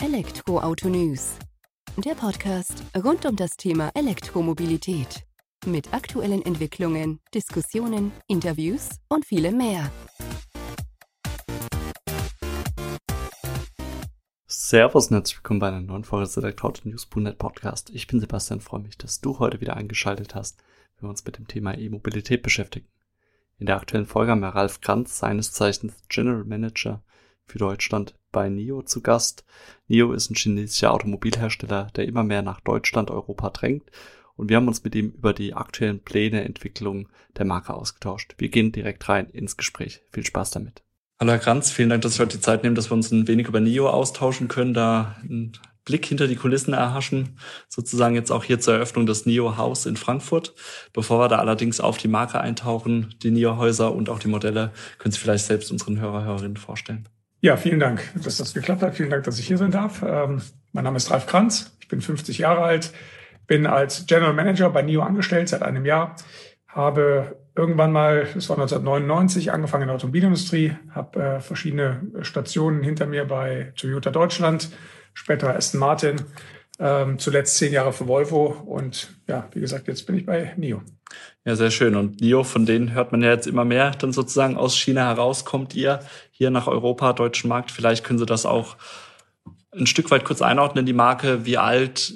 Elektroauto News. Der Podcast rund um das Thema Elektromobilität. Mit aktuellen Entwicklungen, Diskussionen, Interviews und vielem mehr. Servus und herzlich willkommen bei einer neuen Folge des Elektroauto News.net Podcast. Ich bin Sebastian, freue mich, dass du heute wieder eingeschaltet hast, wenn wir uns mit dem Thema E-Mobilität beschäftigen. In der aktuellen Folge haben wir Ralf Kranz, seines Zeichens General Manager für Deutschland bei NIO zu Gast. NIO ist ein chinesischer Automobilhersteller, der immer mehr nach Deutschland, Europa drängt. Und wir haben uns mit ihm über die aktuellen Pläne, Entwicklung der Marke ausgetauscht. Wir gehen direkt rein ins Gespräch. Viel Spaß damit. Hallo Herr Kranz, vielen Dank, dass Sie heute die Zeit nehmen, dass wir uns ein wenig über NIO austauschen können, da einen Blick hinter die Kulissen erhaschen, sozusagen jetzt auch hier zur Eröffnung des NIO Haus in Frankfurt. Bevor wir da allerdings auf die Marke eintauchen, die NIO Häuser und auch die Modelle, können Sie vielleicht selbst unseren Hörer, Hörerinnen vorstellen. Ja, vielen Dank, dass das geklappt hat. Vielen Dank, dass ich hier sein darf. Ähm, mein Name ist Ralf Kranz. Ich bin 50 Jahre alt, bin als General Manager bei NIO angestellt seit einem Jahr, habe irgendwann mal, das war 1999, angefangen in der Automobilindustrie, habe äh, verschiedene Stationen hinter mir bei Toyota Deutschland, später Aston Martin, ähm, zuletzt zehn Jahre für Volvo und ja, wie gesagt, jetzt bin ich bei NIO. Ja, sehr schön. Und NIO, von denen hört man ja jetzt immer mehr, dann sozusagen aus China heraus kommt ihr hier nach Europa, deutschen Markt. Vielleicht können Sie das auch ein Stück weit kurz einordnen, die Marke, wie alt,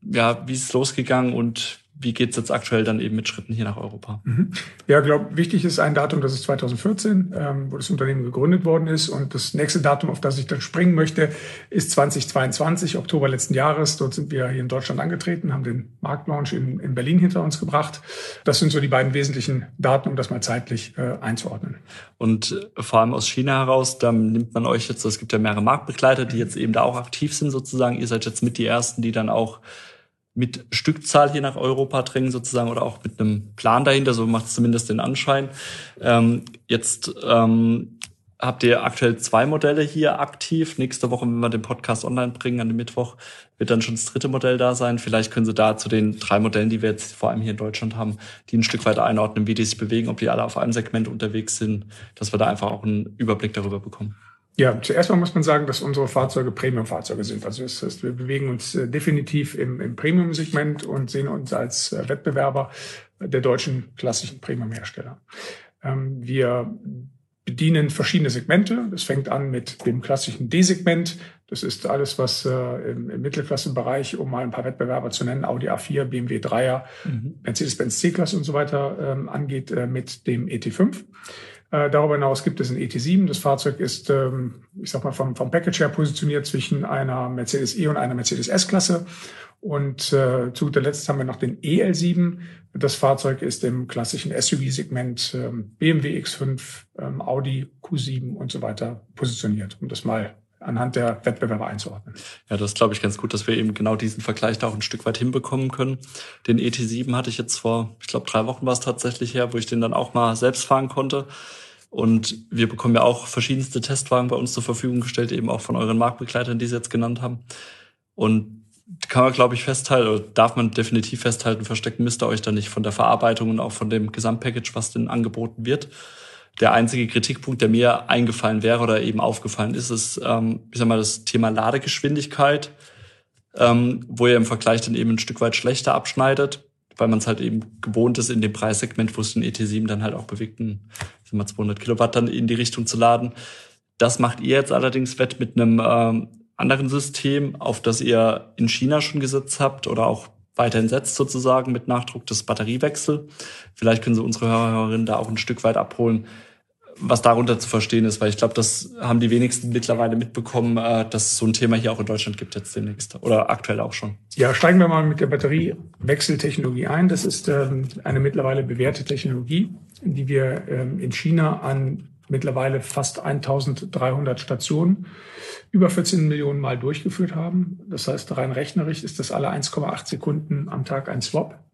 ja, wie ist es losgegangen und wie geht es jetzt aktuell dann eben mit Schritten hier nach Europa? Mhm. Ja, glaube wichtig ist ein Datum, das ist 2014, ähm, wo das Unternehmen gegründet worden ist. Und das nächste Datum, auf das ich dann springen möchte, ist 2022, Oktober letzten Jahres. Dort sind wir hier in Deutschland angetreten, haben den Marktlaunch in, in Berlin hinter uns gebracht. Das sind so die beiden wesentlichen Daten, um das mal zeitlich äh, einzuordnen. Und vor allem aus China heraus, da nimmt man euch jetzt, es gibt ja mehrere Marktbegleiter, die jetzt eben da auch aktiv sind sozusagen. Ihr seid jetzt mit die ersten, die dann auch mit Stückzahl hier nach Europa drängen sozusagen oder auch mit einem Plan dahinter, so macht es zumindest den Anschein. Ähm, jetzt ähm, habt ihr aktuell zwei Modelle hier aktiv. Nächste Woche, wenn wir den Podcast online bringen, an dem Mittwoch, wird dann schon das dritte Modell da sein. Vielleicht können Sie da zu den drei Modellen, die wir jetzt vor allem hier in Deutschland haben, die ein Stück weiter einordnen, wie die sich bewegen, ob die alle auf einem Segment unterwegs sind, dass wir da einfach auch einen Überblick darüber bekommen. Ja, zuerst mal muss man sagen, dass unsere Fahrzeuge Premium-Fahrzeuge sind. Also das heißt, wir bewegen uns äh, definitiv im, im Premium-Segment und sehen uns als äh, Wettbewerber der deutschen klassischen Premium-Hersteller. Ähm, wir bedienen verschiedene Segmente. Das fängt an mit dem klassischen D-Segment. Das ist alles, was äh, im, im Mittelklassenbereich, um mal ein paar Wettbewerber zu nennen, Audi A4, BMW 3er, mhm. Mercedes-Benz C-Klasse und so weiter ähm, angeht, äh, mit dem ET5. Äh, darüber hinaus gibt es ein ET7. Das Fahrzeug ist, ähm, ich sag mal, vom, vom Package her positioniert zwischen einer Mercedes E und einer Mercedes S-Klasse. Und äh, zu guter Letzt haben wir noch den EL7. Das Fahrzeug ist im klassischen SUV-Segment ähm, BMW X5, ähm, Audi Q7 und so weiter positioniert, um das mal anhand der Wettbewerber einzuordnen. Ja, das glaube ich ganz gut, dass wir eben genau diesen Vergleich da auch ein Stück weit hinbekommen können. Den ET7 hatte ich jetzt vor, ich glaube, drei Wochen war es tatsächlich her, wo ich den dann auch mal selbst fahren konnte. Und wir bekommen ja auch verschiedenste Testwagen bei uns zur Verfügung gestellt, eben auch von euren Marktbegleitern, die Sie jetzt genannt haben. Und kann man, glaube ich, festhalten, oder darf man definitiv festhalten, verstecken müsst ihr euch da nicht von der Verarbeitung und auch von dem Gesamtpackage, was denn angeboten wird. Der einzige Kritikpunkt, der mir eingefallen wäre oder eben aufgefallen ist, ist, ähm, ich sag mal, das Thema Ladegeschwindigkeit, ähm, wo ihr im Vergleich dann eben ein Stück weit schlechter abschneidet weil man es halt eben gewohnt ist, in dem Preissegment, wo es den ET7 dann halt auch bewegt, ein, 200 Kilowatt dann in die Richtung zu laden. Das macht ihr jetzt allerdings wett mit einem ähm, anderen System, auf das ihr in China schon gesetzt habt oder auch weiterhin setzt sozusagen mit Nachdruck des Batteriewechsel. Vielleicht können Sie unsere Hörerinnen da auch ein Stück weit abholen, was darunter zu verstehen ist, weil ich glaube, das haben die wenigsten mittlerweile mitbekommen, äh, dass es so ein Thema hier auch in Deutschland gibt jetzt demnächst oder aktuell auch schon. Ja, steigen wir mal mit der Batteriewechseltechnologie ein. Das ist ähm, eine mittlerweile bewährte Technologie, die wir ähm, in China an mittlerweile fast 1300 Stationen über 14 Millionen Mal durchgeführt haben. Das heißt, rein rechnerisch ist das alle 1,8 Sekunden am Tag ein Swap.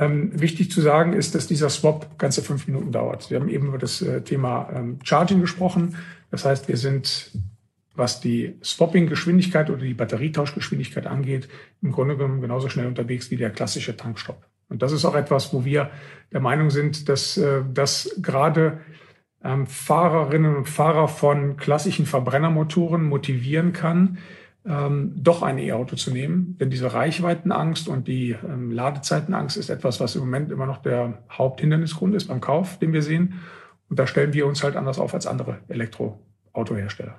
Ähm, wichtig zu sagen ist, dass dieser Swap ganze fünf Minuten dauert. Wir haben eben über das äh, Thema ähm, Charging gesprochen. Das heißt, wir sind, was die Swapping-Geschwindigkeit oder die Batterietauschgeschwindigkeit angeht, im Grunde genommen genauso schnell unterwegs wie der klassische Tankstopp. Und das ist auch etwas, wo wir der Meinung sind, dass äh, das gerade ähm, Fahrerinnen und Fahrer von klassischen Verbrennermotoren motivieren kann, ähm, doch ein E-Auto zu nehmen. Denn diese Reichweitenangst und die ähm, Ladezeitenangst ist etwas, was im Moment immer noch der Haupthindernisgrund ist beim Kauf, den wir sehen. Und da stellen wir uns halt anders auf als andere Elektroautohersteller.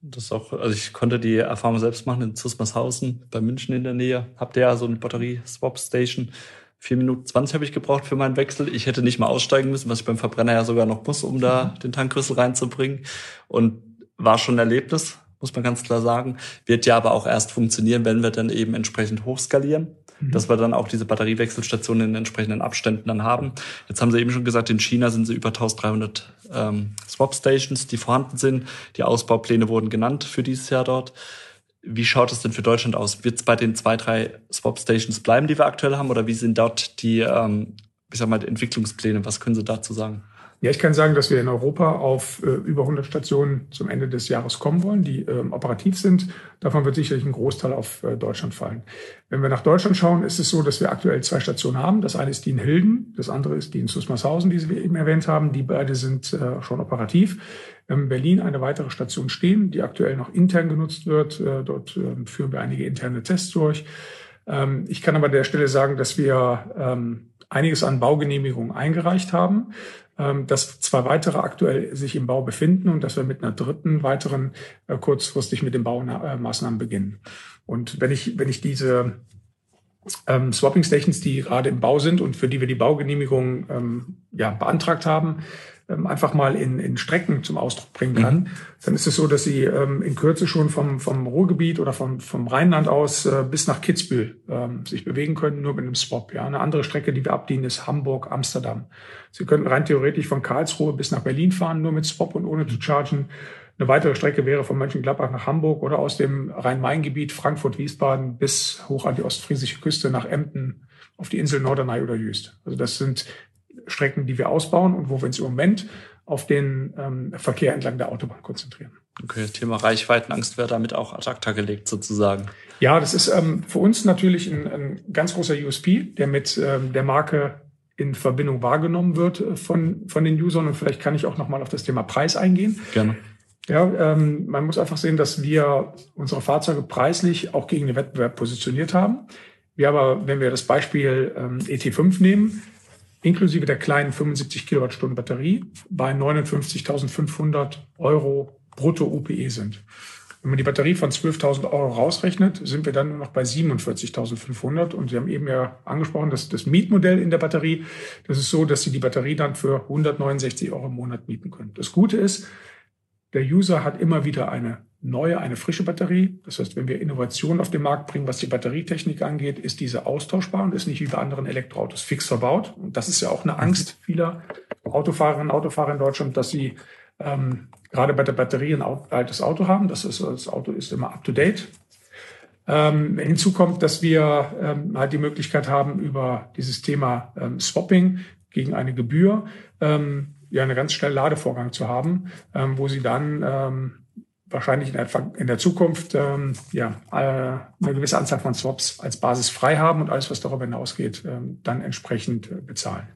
Das ist auch, also ich konnte die Erfahrung selbst machen in Zusmarshausen bei München in der Nähe. Habt ihr ja so eine Batterie-Swap-Station. Vier Minuten zwanzig habe ich gebraucht für meinen Wechsel. Ich hätte nicht mal aussteigen müssen, was ich beim Verbrenner ja sogar noch muss, um da den Tankrüssel reinzubringen. Und war schon ein Erlebnis muss man ganz klar sagen. Wird ja aber auch erst funktionieren, wenn wir dann eben entsprechend hochskalieren, mhm. dass wir dann auch diese Batteriewechselstationen in entsprechenden Abständen dann haben. Jetzt haben Sie eben schon gesagt, in China sind sie über 1300 ähm, Swap-Stations, die vorhanden sind. Die Ausbaupläne wurden genannt für dieses Jahr dort. Wie schaut es denn für Deutschland aus? Wird es bei den zwei, drei Swap-Stations bleiben, die wir aktuell haben? Oder wie sind dort die, ähm, ich sag mal, die Entwicklungspläne? Was können Sie dazu sagen? Ja, ich kann sagen, dass wir in Europa auf äh, über 100 Stationen zum Ende des Jahres kommen wollen, die ähm, operativ sind. Davon wird sicherlich ein Großteil auf äh, Deutschland fallen. Wenn wir nach Deutschland schauen, ist es so, dass wir aktuell zwei Stationen haben. Das eine ist die in Hilden, das andere ist die in Susmarshausen, die wir eben erwähnt haben. Die beide sind äh, schon operativ. In Berlin eine weitere Station stehen, die aktuell noch intern genutzt wird. Äh, dort äh, führen wir einige interne Tests durch. Ähm, ich kann aber an der Stelle sagen, dass wir ähm, einiges an Baugenehmigungen eingereicht haben. Ähm, dass zwei weitere aktuell sich im Bau befinden und dass wir mit einer dritten weiteren äh, kurzfristig mit den Baumaßnahmen beginnen. Und wenn ich, wenn ich diese ähm, Swapping Stations, die gerade im Bau sind und für die wir die Baugenehmigung ähm, ja, beantragt haben, einfach mal in, in Strecken zum Ausdruck bringen kann, mhm. dann ist es so, dass sie ähm, in Kürze schon vom, vom Ruhrgebiet oder vom, vom Rheinland aus äh, bis nach Kitzbühel ähm, sich bewegen können, nur mit einem Swap. Ja. Eine andere Strecke, die wir abdienen, ist Hamburg, Amsterdam. Sie könnten rein theoretisch von Karlsruhe bis nach Berlin fahren, nur mit Swap und ohne zu chargen. Eine weitere Strecke wäre von Mönchengladbach nach Hamburg oder aus dem Rhein-Main-Gebiet Frankfurt-Wiesbaden bis hoch an die ostfriesische Küste nach Emden auf die Insel Norderney oder Jüst. Also das sind Strecken, die wir ausbauen und wo wir uns im Moment auf den ähm, Verkehr entlang der Autobahn konzentrieren. Okay, Thema Reichweitenangst wäre damit auch ad acta gelegt sozusagen. Ja, das ist ähm, für uns natürlich ein, ein ganz großer USP, der mit ähm, der Marke in Verbindung wahrgenommen wird äh, von, von den Usern. Und vielleicht kann ich auch nochmal auf das Thema Preis eingehen. Gerne. Ja, ähm, man muss einfach sehen, dass wir unsere Fahrzeuge preislich auch gegen den Wettbewerb positioniert haben. Wir aber, wenn wir das Beispiel ähm, ET5 nehmen, inklusive der kleinen 75 Kilowattstunden Batterie bei 59.500 Euro brutto UPE sind. Wenn man die Batterie von 12.000 Euro rausrechnet, sind wir dann nur noch bei 47.500. Und Sie haben eben ja angesprochen, dass das Mietmodell in der Batterie, das ist so, dass Sie die Batterie dann für 169 Euro im Monat mieten können. Das Gute ist, der User hat immer wieder eine neue, eine frische Batterie. Das heißt, wenn wir Innovationen auf den Markt bringen, was die Batterietechnik angeht, ist diese austauschbar und ist nicht wie bei anderen Elektroautos fix verbaut. Und das ist ja auch eine Angst vieler Autofahrerinnen und Autofahrer in Deutschland, dass sie ähm, gerade bei der Batterie ein altes Auto haben. Das, ist, das Auto ist immer up to date. Ähm, hinzu kommt, dass wir ähm, halt die Möglichkeit haben, über dieses Thema ähm, Swapping gegen eine Gebühr ähm, ja eine ganz schnelle Ladevorgang zu haben, ähm, wo sie dann ähm, wahrscheinlich in der, in der Zukunft ähm, ja, äh, eine gewisse Anzahl von Swaps als Basis frei haben und alles, was darüber hinausgeht, ähm, dann entsprechend äh, bezahlen.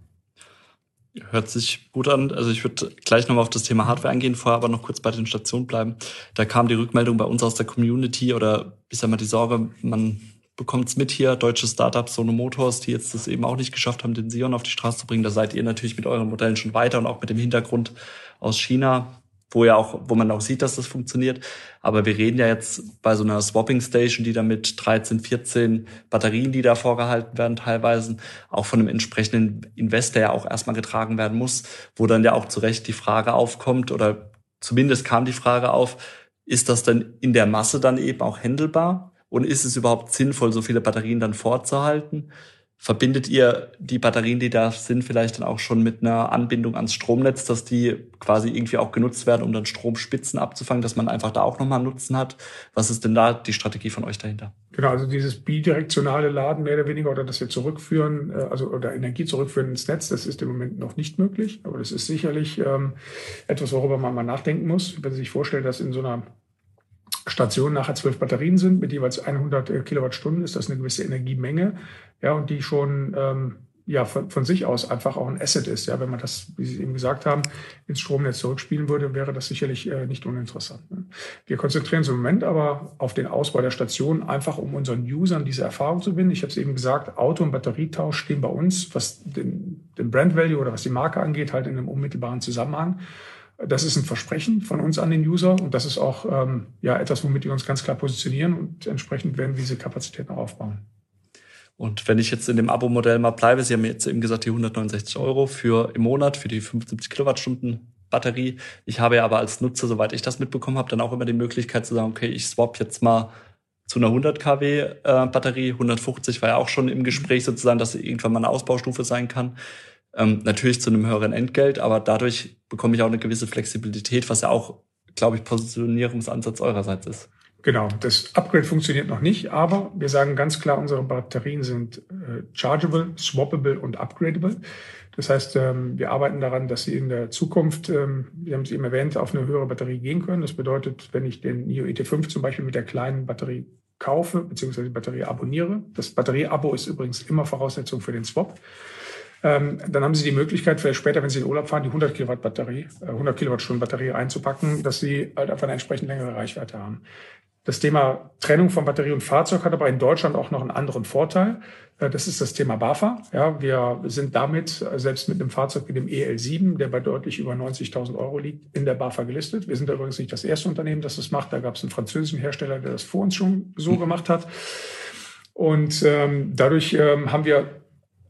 Hört sich gut an. Also ich würde gleich nochmal auf das Thema Hardware eingehen, vorher aber noch kurz bei den Stationen bleiben. Da kam die Rückmeldung bei uns aus der Community oder ich sag mal die Sorge, man bekommt es mit hier, deutsche Startups, Sono Motors, die jetzt das eben auch nicht geschafft haben, den Sion auf die Straße zu bringen. Da seid ihr natürlich mit euren Modellen schon weiter und auch mit dem Hintergrund aus China wo ja auch, wo man auch sieht, dass das funktioniert. Aber wir reden ja jetzt bei so einer Swapping Station, die da mit 13, 14 Batterien, die da vorgehalten werden, teilweise auch von einem entsprechenden Investor ja auch erstmal getragen werden muss, wo dann ja auch zu Recht die Frage aufkommt oder zumindest kam die Frage auf, ist das denn in der Masse dann eben auch händelbar? Und ist es überhaupt sinnvoll, so viele Batterien dann vorzuhalten? Verbindet ihr die Batterien, die da sind, vielleicht dann auch schon mit einer Anbindung ans Stromnetz, dass die quasi irgendwie auch genutzt werden, um dann Stromspitzen abzufangen, dass man einfach da auch nochmal Nutzen hat? Was ist denn da die Strategie von euch dahinter? Genau, also dieses bidirektionale Laden mehr oder weniger oder dass wir zurückführen, äh, also oder Energie zurückführen ins Netz, das ist im Moment noch nicht möglich. Aber das ist sicherlich ähm, etwas, worüber man mal nachdenken muss. Wenn Sie sich vorstellen, dass in so einer Station nachher zwölf Batterien sind mit jeweils 100 äh, Kilowattstunden, ist das eine gewisse Energiemenge, ja, und die schon ähm, ja von, von sich aus einfach auch ein Asset ist. Ja, wenn man das, wie Sie eben gesagt haben, ins Stromnetz zurückspielen würde, wäre das sicherlich äh, nicht uninteressant. Ne? Wir konzentrieren uns im Moment aber auf den Ausbau der Station, einfach um unseren Usern diese Erfahrung zu binden. Ich habe es eben gesagt, Auto- und Batterietausch stehen bei uns, was den, den Brand Value oder was die Marke angeht, halt in einem unmittelbaren Zusammenhang. Das ist ein Versprechen von uns an den User und das ist auch ähm, ja etwas, womit wir uns ganz klar positionieren und entsprechend werden wir diese Kapazitäten auch aufbauen. Und wenn ich jetzt in dem Abo-Modell mal bleibe, Sie haben jetzt eben gesagt, die 169 Euro für im Monat für die 75 Kilowattstunden Batterie. Ich habe ja aber als Nutzer, soweit ich das mitbekommen habe, dann auch immer die Möglichkeit zu sagen, okay, ich swap jetzt mal zu einer 100 kW äh, Batterie. 150 war ja auch schon im Gespräch sozusagen, dass irgendwann mal eine Ausbaustufe sein kann. Ähm, natürlich zu einem höheren Entgelt, aber dadurch bekomme ich auch eine gewisse Flexibilität, was ja auch, glaube ich, Positionierungsansatz eurerseits ist. Genau, das Upgrade funktioniert noch nicht, aber wir sagen ganz klar, unsere Batterien sind äh, chargeable, swappable und upgradable. Das heißt, ähm, wir arbeiten daran, dass sie in der Zukunft, ähm, wir haben es eben erwähnt, auf eine höhere Batterie gehen können. Das bedeutet, wenn ich den NIO ET5 zum Beispiel mit der kleinen Batterie kaufe, beziehungsweise die Batterie abonniere, das Batterieabo ist übrigens immer Voraussetzung für den Swap, ähm, dann haben Sie die Möglichkeit, vielleicht später, wenn Sie in Urlaub fahren, die 100 Kilowatt Batterie, äh, 100 Kilowattstunden Batterie einzupacken, dass Sie halt einfach eine entsprechend längere Reichweite haben. Das Thema Trennung von Batterie und Fahrzeug hat aber in Deutschland auch noch einen anderen Vorteil. Äh, das ist das Thema BAFA. Ja, wir sind damit, äh, selbst mit einem Fahrzeug wie dem EL7, der bei deutlich über 90.000 Euro liegt, in der BAFA gelistet. Wir sind übrigens nicht das erste Unternehmen, das das macht. Da gab es einen französischen Hersteller, der das vor uns schon so gemacht hat. Und ähm, dadurch ähm, haben wir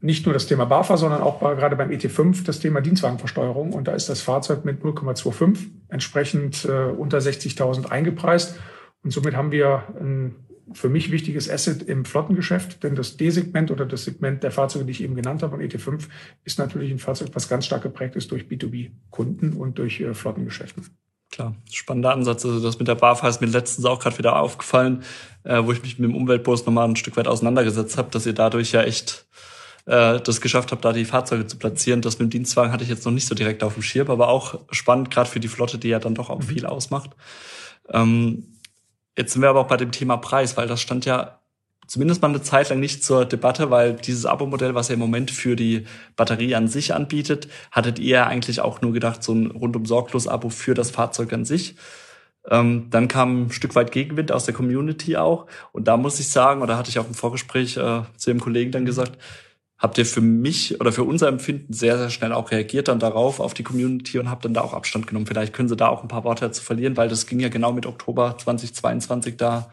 nicht nur das Thema BAFA, sondern auch bei, gerade beim ET5 das Thema Dienstwagenversteuerung. Und da ist das Fahrzeug mit 0,25 entsprechend äh, unter 60.000 eingepreist. Und somit haben wir ein für mich wichtiges Asset im Flottengeschäft, denn das D-Segment oder das Segment der Fahrzeuge, die ich eben genannt habe, und ET5, ist natürlich ein Fahrzeug, was ganz stark geprägt ist durch B2B-Kunden und durch äh, Flottengeschäfte. Klar, spannender Ansatz. Also das mit der BAFA ist mir letztens auch gerade wieder aufgefallen, äh, wo ich mich mit dem Umweltbus nochmal ein Stück weit auseinandergesetzt habe, dass ihr dadurch ja echt äh, das geschafft habt, da die Fahrzeuge zu platzieren. Das mit dem Dienstwagen hatte ich jetzt noch nicht so direkt auf dem Schirm, aber auch spannend, gerade für die Flotte, die ja dann doch auch mhm. viel ausmacht. Ähm, Jetzt sind wir aber auch bei dem Thema Preis, weil das stand ja zumindest mal eine Zeit lang nicht zur Debatte, weil dieses Abo-Modell, was ihr im Moment für die Batterie an sich anbietet, hattet ihr eigentlich auch nur gedacht, so ein rundum sorglos Abo für das Fahrzeug an sich. Ähm, dann kam ein Stück weit Gegenwind aus der Community auch. Und da muss ich sagen, oder hatte ich auch im Vorgespräch äh, zu dem Kollegen dann gesagt, habt ihr für mich oder für unser Empfinden sehr, sehr schnell auch reagiert dann darauf, auf die Community und habt dann da auch Abstand genommen. Vielleicht können Sie da auch ein paar Worte dazu verlieren, weil das ging ja genau mit Oktober 2022 da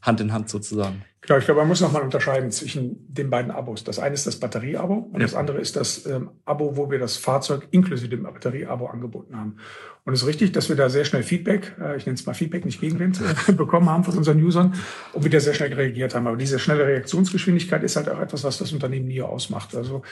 Hand in Hand sozusagen. Genau, ich glaube, man muss nochmal unterscheiden zwischen den beiden Abos. Das eine ist das Batterieabo und ja. das andere ist das ähm, Abo, wo wir das Fahrzeug inklusive dem Batterieabo angeboten haben. Und es ist richtig, dass wir da sehr schnell Feedback, äh, ich nenne es mal Feedback, nicht Gegenwind, äh, bekommen haben von unseren Usern und wieder sehr schnell reagiert haben. Aber diese schnelle Reaktionsgeschwindigkeit ist halt auch etwas, was das Unternehmen nie ausmacht. Also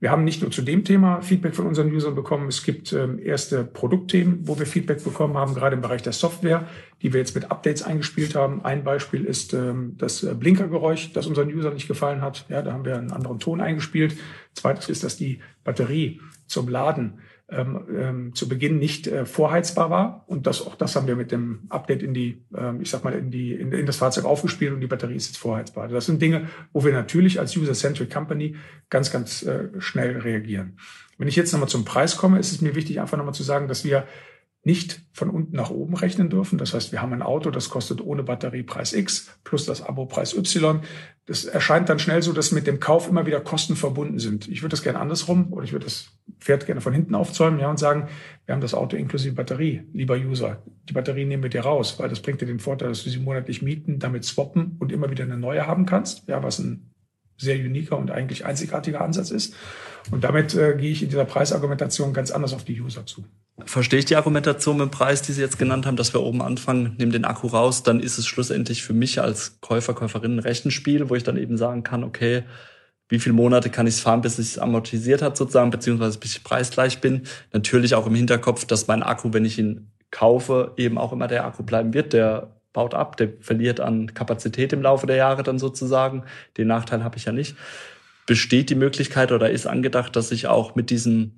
wir haben nicht nur zu dem Thema Feedback von unseren Usern bekommen, es gibt ähm, erste Produktthemen, wo wir Feedback bekommen haben, gerade im Bereich der Software, die wir jetzt mit Updates eingespielt haben. Ein Beispiel ist ähm, das äh, Blinkergeräusch, das unseren Usern nicht gefallen hat. Ja, da haben wir einen anderen Ton eingespielt. Zweites ist, dass die Batterie zum Laden ähm, ähm, zu Beginn nicht äh, vorheizbar war. Und das, auch das haben wir mit dem Update in die, ähm, ich sag mal, in, die, in, in das Fahrzeug aufgespielt und die Batterie ist jetzt vorheizbar. Das sind Dinge, wo wir natürlich als User-Centric Company ganz, ganz äh, schnell reagieren. Wenn ich jetzt nochmal zum Preis komme, ist es mir wichtig, einfach nochmal zu sagen, dass wir nicht von unten nach oben rechnen dürfen. Das heißt, wir haben ein Auto, das kostet ohne Batterie Preis X plus das Abo Preis Y. Das erscheint dann schnell so, dass mit dem Kauf immer wieder Kosten verbunden sind. Ich würde das gerne andersrum oder ich würde das Pferd gerne von hinten aufzäumen ja, und sagen, wir haben das Auto inklusive Batterie, lieber User. Die Batterie nehmen wir dir raus, weil das bringt dir den Vorteil, dass du sie monatlich mieten, damit swappen und immer wieder eine neue haben kannst. Ja, was ein sehr uniker und eigentlich einzigartiger Ansatz ist. Und damit äh, gehe ich in dieser Preisargumentation ganz anders auf die User zu. Verstehe ich die Argumentation mit dem Preis, die Sie jetzt genannt haben, dass wir oben anfangen, nehmen den Akku raus, dann ist es schlussendlich für mich als Käufer, Käuferin ein Rechenspiel, wo ich dann eben sagen kann, okay, wie viele Monate kann ich es fahren, bis es amortisiert hat sozusagen, beziehungsweise bis ich preisgleich bin. Natürlich auch im Hinterkopf, dass mein Akku, wenn ich ihn kaufe, eben auch immer der Akku bleiben wird, der baut ab, der verliert an Kapazität im Laufe der Jahre dann sozusagen. Den Nachteil habe ich ja nicht. Besteht die Möglichkeit oder ist angedacht, dass ich auch mit diesem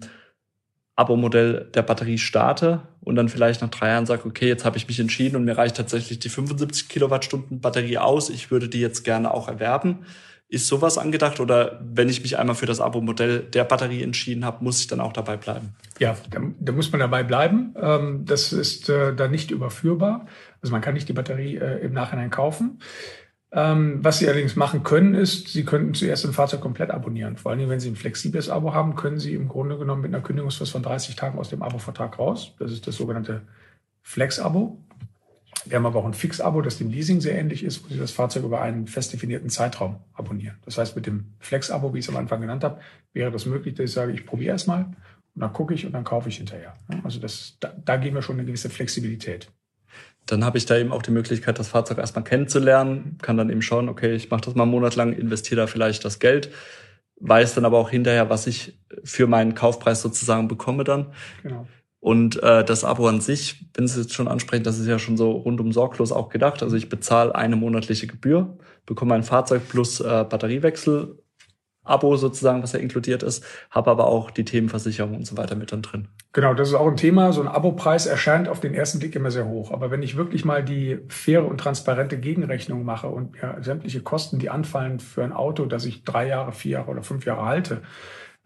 Abo-Modell der Batterie starte und dann vielleicht nach drei Jahren sage, okay, jetzt habe ich mich entschieden und mir reicht tatsächlich die 75 Kilowattstunden Batterie aus. Ich würde die jetzt gerne auch erwerben. Ist sowas angedacht oder wenn ich mich einmal für das Abo-Modell der Batterie entschieden habe, muss ich dann auch dabei bleiben? Ja, da, da muss man dabei bleiben. Ähm, das ist äh, da nicht überführbar. Also man kann nicht die Batterie äh, im Nachhinein kaufen. Ähm, was Sie allerdings machen können, ist, Sie könnten zuerst ein Fahrzeug komplett abonnieren. Vor allem, wenn Sie ein flexibles Abo haben, können Sie im Grunde genommen mit einer Kündigungsfrist von 30 Tagen aus dem Abo-Vertrag raus. Das ist das sogenannte Flex-Abo. Wir haben aber auch ein Fix-Abo, das dem Leasing sehr ähnlich ist, wo Sie das Fahrzeug über einen fest definierten Zeitraum abonnieren. Das heißt, mit dem Flex-Abo, wie ich es am Anfang genannt habe, wäre das möglich, dass ich sage, ich probiere es mal und dann gucke ich und dann kaufe ich hinterher. Also das, da, da geben wir schon eine gewisse Flexibilität. Dann habe ich da eben auch die Möglichkeit, das Fahrzeug erstmal kennenzulernen, kann dann eben schauen, okay, ich mache das mal einen Monat lang, investiere da vielleicht das Geld, weiß dann aber auch hinterher, was ich für meinen Kaufpreis sozusagen bekomme dann. Genau. Und äh, das Abo an sich, wenn Sie es jetzt schon ansprechen, das ist ja schon so rundum sorglos auch gedacht. Also ich bezahle eine monatliche Gebühr, bekomme ein Fahrzeug plus äh, Batteriewechsel, Abo sozusagen, was ja inkludiert ist, habe aber auch die Themenversicherung und so weiter mit dann drin. Genau, das ist auch ein Thema. So ein Abo-Preis erscheint auf den ersten Blick immer sehr hoch. Aber wenn ich wirklich mal die faire und transparente Gegenrechnung mache und ja, sämtliche Kosten, die anfallen für ein Auto, das ich drei Jahre, vier Jahre oder fünf Jahre halte,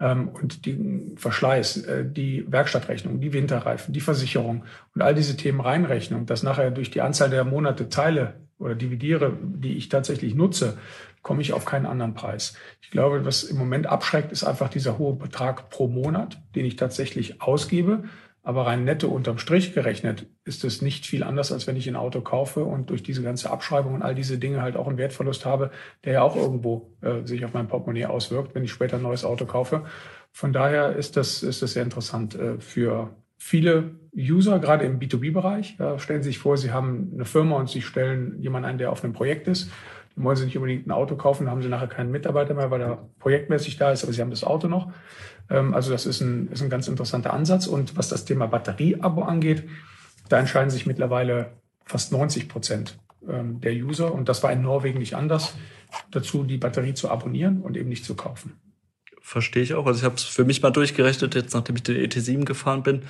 ähm, und die Verschleiß, äh, die Werkstattrechnung, die Winterreifen, die Versicherung und all diese Themen reinrechnen und das nachher durch die Anzahl der Monate teile oder dividiere, die ich tatsächlich nutze, komme ich auf keinen anderen Preis. Ich glaube, was im Moment abschreckt, ist einfach dieser hohe Betrag pro Monat, den ich tatsächlich ausgebe. Aber rein netto unterm Strich gerechnet ist es nicht viel anders, als wenn ich ein Auto kaufe und durch diese ganze Abschreibung und all diese Dinge halt auch einen Wertverlust habe, der ja auch irgendwo äh, sich auf mein Portemonnaie auswirkt, wenn ich später ein neues Auto kaufe. Von daher ist das, ist das sehr interessant äh, für viele User, gerade im B2B-Bereich. Ja, stellen Sie sich vor, Sie haben eine Firma und Sie stellen jemanden ein, der auf einem Projekt ist. Dann wollen Sie nicht unbedingt ein Auto kaufen, haben Sie nachher keinen Mitarbeiter mehr, weil er projektmäßig da ist, aber Sie haben das Auto noch. Ähm, also das ist ein, ist ein ganz interessanter Ansatz. Und was das Thema Batterieabo angeht, da entscheiden sich mittlerweile fast 90 Prozent ähm, der User. Und das war in Norwegen nicht anders, dazu die Batterie zu abonnieren und eben nicht zu kaufen. Verstehe ich auch. Also ich habe es für mich mal durchgerechnet, jetzt nachdem ich den ET7 gefahren bin.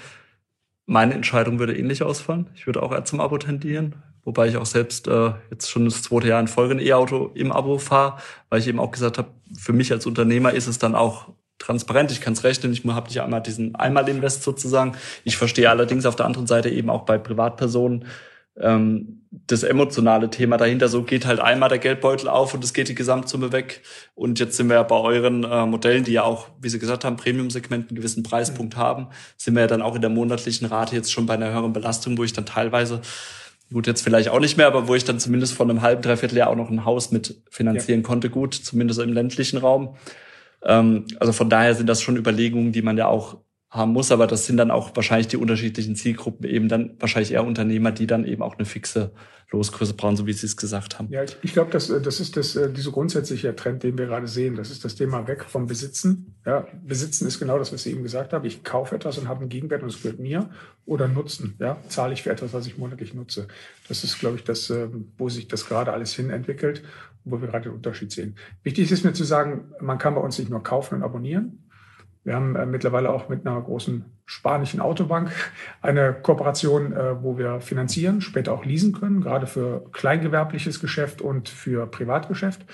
Meine Entscheidung würde ähnlich ausfallen. Ich würde auch eher zum Abo tendieren, wobei ich auch selbst äh, jetzt schon das zweite Jahr in Folge ein E-Auto im Abo fahre, weil ich eben auch gesagt habe, für mich als Unternehmer ist es dann auch transparent, ich kann es rechnen, ich habe nicht einmal diesen Einmal-Invest sozusagen. Ich verstehe allerdings auf der anderen Seite eben auch bei Privatpersonen ähm, das emotionale Thema dahinter. So geht halt einmal der Geldbeutel auf und es geht die Gesamtsumme weg. Und jetzt sind wir ja bei euren äh, Modellen, die ja auch, wie Sie gesagt haben, Premium-Segment einen gewissen Preispunkt mhm. haben, sind wir ja dann auch in der monatlichen Rate jetzt schon bei einer höheren Belastung, wo ich dann teilweise gut, jetzt vielleicht auch nicht mehr, aber wo ich dann zumindest von einem halben, dreiviertel Jahr auch noch ein Haus mit finanzieren ja. konnte, gut, zumindest im ländlichen Raum. Ähm, also von daher sind das schon Überlegungen, die man ja auch haben muss, aber das sind dann auch wahrscheinlich die unterschiedlichen Zielgruppen, eben dann wahrscheinlich eher Unternehmer, die dann eben auch eine fixe Losgröße brauchen, so wie Sie es gesagt haben. Ja, ich, glaube, das, das ist das, äh, dieser grundsätzliche Trend, den wir gerade sehen. Das ist das Thema weg vom Besitzen. Ja, Besitzen ist genau das, was ich eben gesagt habe. Ich kaufe etwas und habe einen Gegenwert und es gehört mir. Oder Nutzen. Ja, zahle ich für etwas, was ich monatlich nutze. Das ist, glaube ich, das, ähm, wo sich das gerade alles hin entwickelt, wo wir gerade den Unterschied sehen. Wichtig ist mir zu sagen, man kann bei uns nicht nur kaufen und abonnieren, wir haben äh, mittlerweile auch mit einer großen spanischen Autobank eine Kooperation, äh, wo wir finanzieren, später auch leasen können, gerade für kleingewerbliches Geschäft und für Privatgeschäft.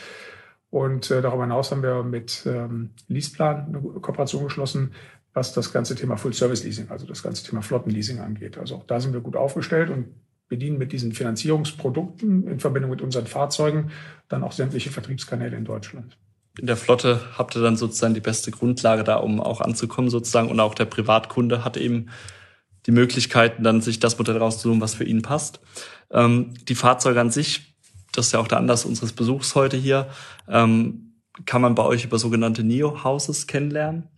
Und äh, darüber hinaus haben wir mit ähm, Leaseplan eine Kooperation geschlossen, was das ganze Thema Full-Service-Leasing, also das ganze Thema Flottenleasing angeht. Also auch da sind wir gut aufgestellt und bedienen mit diesen Finanzierungsprodukten in Verbindung mit unseren Fahrzeugen dann auch sämtliche Vertriebskanäle in Deutschland in der Flotte habt ihr dann sozusagen die beste Grundlage da, um auch anzukommen sozusagen. Und auch der Privatkunde hat eben die Möglichkeiten, dann sich das Modell rauszusuchen, was für ihn passt. Ähm, die Fahrzeuge an sich, das ist ja auch der Anlass unseres Besuchs heute hier, ähm, kann man bei euch über sogenannte Neo-Houses kennenlernen.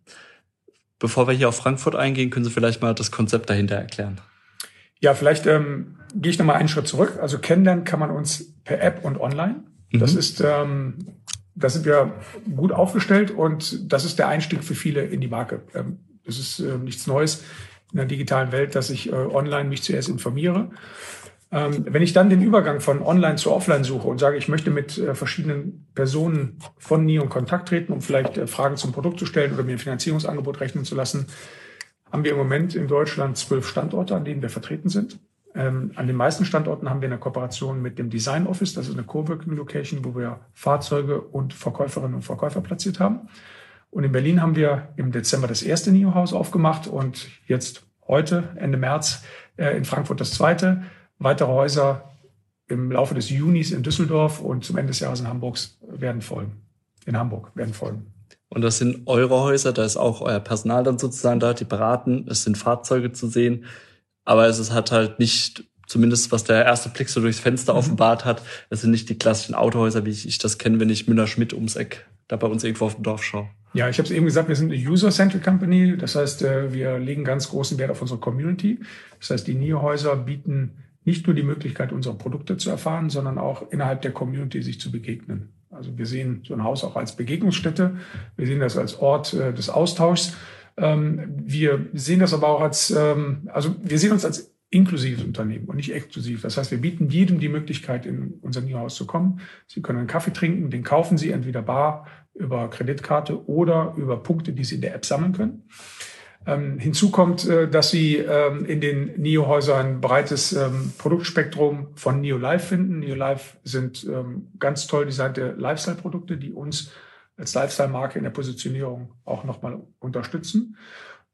Bevor wir hier auf Frankfurt eingehen, können Sie vielleicht mal das Konzept dahinter erklären. Ja, vielleicht ähm, gehe ich nochmal einen Schritt zurück. Also kennenlernen kann man uns per App und online. Das mhm. ist ähm, da sind wir gut aufgestellt und das ist der Einstieg für viele in die Marke. Ähm, das ist äh, nichts Neues in der digitalen Welt, dass ich äh, online mich zuerst informiere. Ähm, wenn ich dann den Übergang von online zu offline suche und sage, ich möchte mit äh, verschiedenen Personen von NIO in Kontakt treten, um vielleicht Fragen zum Produkt zu stellen oder mir ein Finanzierungsangebot rechnen zu lassen, haben wir im Moment in Deutschland zwölf Standorte, an denen wir vertreten sind. Ähm, an den meisten Standorten haben wir eine Kooperation mit dem Design Office, das ist eine Coworking Location, wo wir Fahrzeuge und Verkäuferinnen und Verkäufer platziert haben. Und in Berlin haben wir im Dezember das erste NIO-Haus aufgemacht und jetzt heute, Ende März, äh, in Frankfurt das zweite. Weitere Häuser im Laufe des Junis in Düsseldorf und zum Ende des Jahres in Hamburg werden folgen. In Hamburg werden folgen. Und das sind eure Häuser, da ist auch euer Personal dann sozusagen da, die beraten, es sind Fahrzeuge zu sehen. Aber es ist, hat halt nicht, zumindest was der erste Blick so durchs Fenster mhm. offenbart hat, es sind nicht die klassischen Autohäuser, wie ich, ich das kenne, wenn ich Müller-Schmidt ums Eck da bei uns irgendwo auf dem Dorf schaue. Ja, ich habe es eben gesagt, wir sind eine User-Centered Company. Das heißt, äh, wir legen ganz großen Wert auf unsere Community. Das heißt, die NIO-Häuser bieten nicht nur die Möglichkeit, unsere Produkte zu erfahren, sondern auch innerhalb der Community sich zu begegnen. Also wir sehen so ein Haus auch als Begegnungsstätte. Wir sehen das als Ort äh, des Austauschs. Ähm, wir sehen das aber auch als, ähm, also wir sehen uns als inklusives Unternehmen und nicht exklusiv. Das heißt, wir bieten jedem die Möglichkeit, in unser New-Haus zu kommen. Sie können einen Kaffee trinken, den kaufen Sie entweder bar über Kreditkarte oder über Punkte, die Sie in der App sammeln können. Ähm, hinzu kommt, äh, dass Sie ähm, in den NIO-Häusern ein breites ähm, Produktspektrum von NIO Life finden. NIO Life sind ähm, ganz toll designte Lifestyle-Produkte, die uns als Lifestyle-Marke in der Positionierung auch nochmal unterstützen.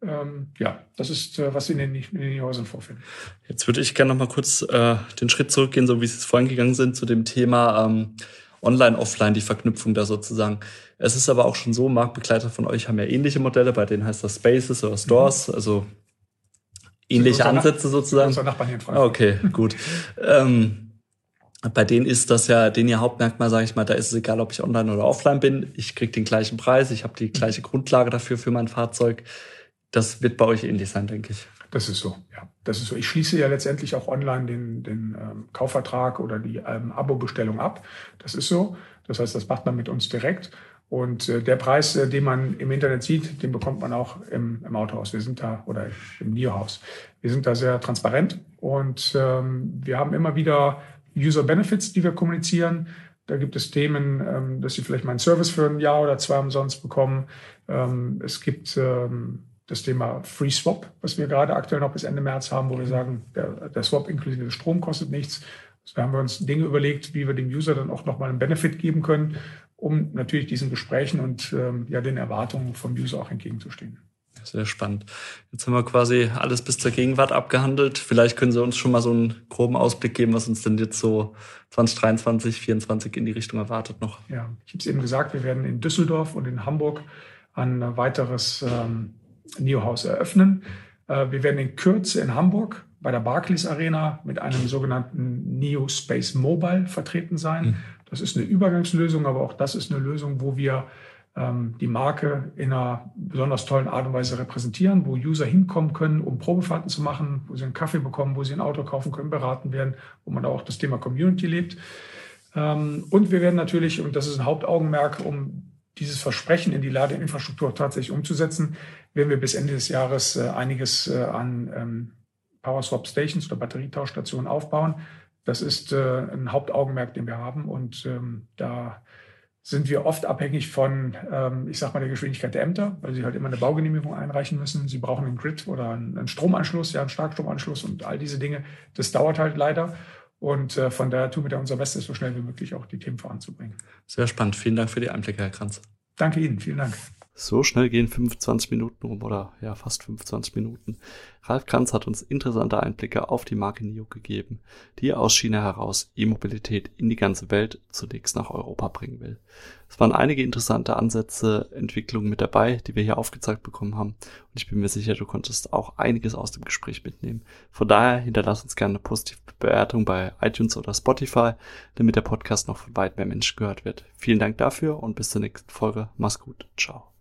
Ähm, ja, das ist, äh, was Sie in den, in den Häusern vorfinden. Jetzt würde ich gerne nochmal kurz äh, den Schritt zurückgehen, so wie Sie es vorhin gegangen sind, zu dem Thema ähm, Online, Offline, die Verknüpfung da sozusagen. Es ist aber auch schon so, Marktbegleiter von euch haben ja ähnliche Modelle, bei denen heißt das Spaces oder Stores, mhm. also ähnliche Ansätze sozusagen. Nachbarn hier in Frankfurt. Okay, gut. ähm, bei denen ist das ja, den ihr Hauptmerkmal, sage ich mal, da ist es egal, ob ich online oder offline bin. Ich kriege den gleichen Preis, ich habe die gleiche Grundlage dafür für mein Fahrzeug. Das wird bei euch ähnlich sein, denke ich. Das ist so, ja. Das ist so. Ich schließe ja letztendlich auch online den, den ähm, Kaufvertrag oder die ähm, Abo-Bestellung ab. Das ist so. Das heißt, das macht man mit uns direkt. Und äh, der Preis, äh, den man im Internet sieht, den bekommt man auch im, im Autohaus. Wir sind da, oder im Nierhaus. Wir sind da sehr transparent und ähm, wir haben immer wieder User Benefits, die wir kommunizieren. Da gibt es Themen, ähm, dass Sie vielleicht mal einen Service für ein Jahr oder zwei umsonst bekommen. Ähm, es gibt ähm, das Thema Free Swap, was wir gerade aktuell noch bis Ende März haben, wo wir sagen, der, der Swap inklusive Strom kostet nichts. Da haben wir uns Dinge überlegt, wie wir dem User dann auch nochmal einen Benefit geben können, um natürlich diesen Gesprächen und ja den Erwartungen vom User auch entgegenzustehen. Sehr spannend. Jetzt haben wir quasi alles bis zur Gegenwart abgehandelt. Vielleicht können Sie uns schon mal so einen groben Ausblick geben, was uns denn jetzt so 2023, 2024 in die Richtung erwartet noch. Ja, ich habe es eben gesagt, wir werden in Düsseldorf und in Hamburg ein weiteres ähm, Neo-Haus eröffnen. Äh, wir werden in Kürze in Hamburg bei der Barclays Arena mit einem sogenannten Neo Space Mobile vertreten sein. Mhm. Das ist eine Übergangslösung, aber auch das ist eine Lösung, wo wir die Marke in einer besonders tollen Art und Weise repräsentieren, wo User hinkommen können, um Probefahrten zu machen, wo sie einen Kaffee bekommen, wo sie ein Auto kaufen können, beraten werden, wo man auch das Thema Community lebt. Ähm, und wir werden natürlich, und das ist ein Hauptaugenmerk, um dieses Versprechen in die Ladeinfrastruktur tatsächlich umzusetzen, werden wir bis Ende des Jahres äh, einiges äh, an ähm, Power Swap Stations oder Batterietauschstationen aufbauen. Das ist äh, ein Hauptaugenmerk, den wir haben. Und da sind wir oft abhängig von, ähm, ich sag mal, der Geschwindigkeit der Ämter, weil sie halt immer eine Baugenehmigung einreichen müssen. Sie brauchen einen Grid oder einen Stromanschluss, ja, einen Starkstromanschluss und all diese Dinge. Das dauert halt leider. Und äh, von daher tun wir da unser Bestes, so schnell wie möglich auch die Themen voranzubringen. Sehr spannend. Vielen Dank für die Einblicke, Herr Kranz. Danke Ihnen. Vielen Dank. So schnell gehen 25 Minuten rum oder ja, fast 25 Minuten. Ralf Kranz hat uns interessante Einblicke auf die Marke NIO gegeben, die aus China heraus E-Mobilität in die ganze Welt zunächst nach Europa bringen will. Es waren einige interessante Ansätze, Entwicklungen mit dabei, die wir hier aufgezeigt bekommen haben. Und ich bin mir sicher, du konntest auch einiges aus dem Gespräch mitnehmen. Von daher hinterlass uns gerne eine positive Bewertung bei iTunes oder Spotify, damit der Podcast noch von weit mehr Menschen gehört wird. Vielen Dank dafür und bis zur nächsten Folge. Mach's gut. Ciao.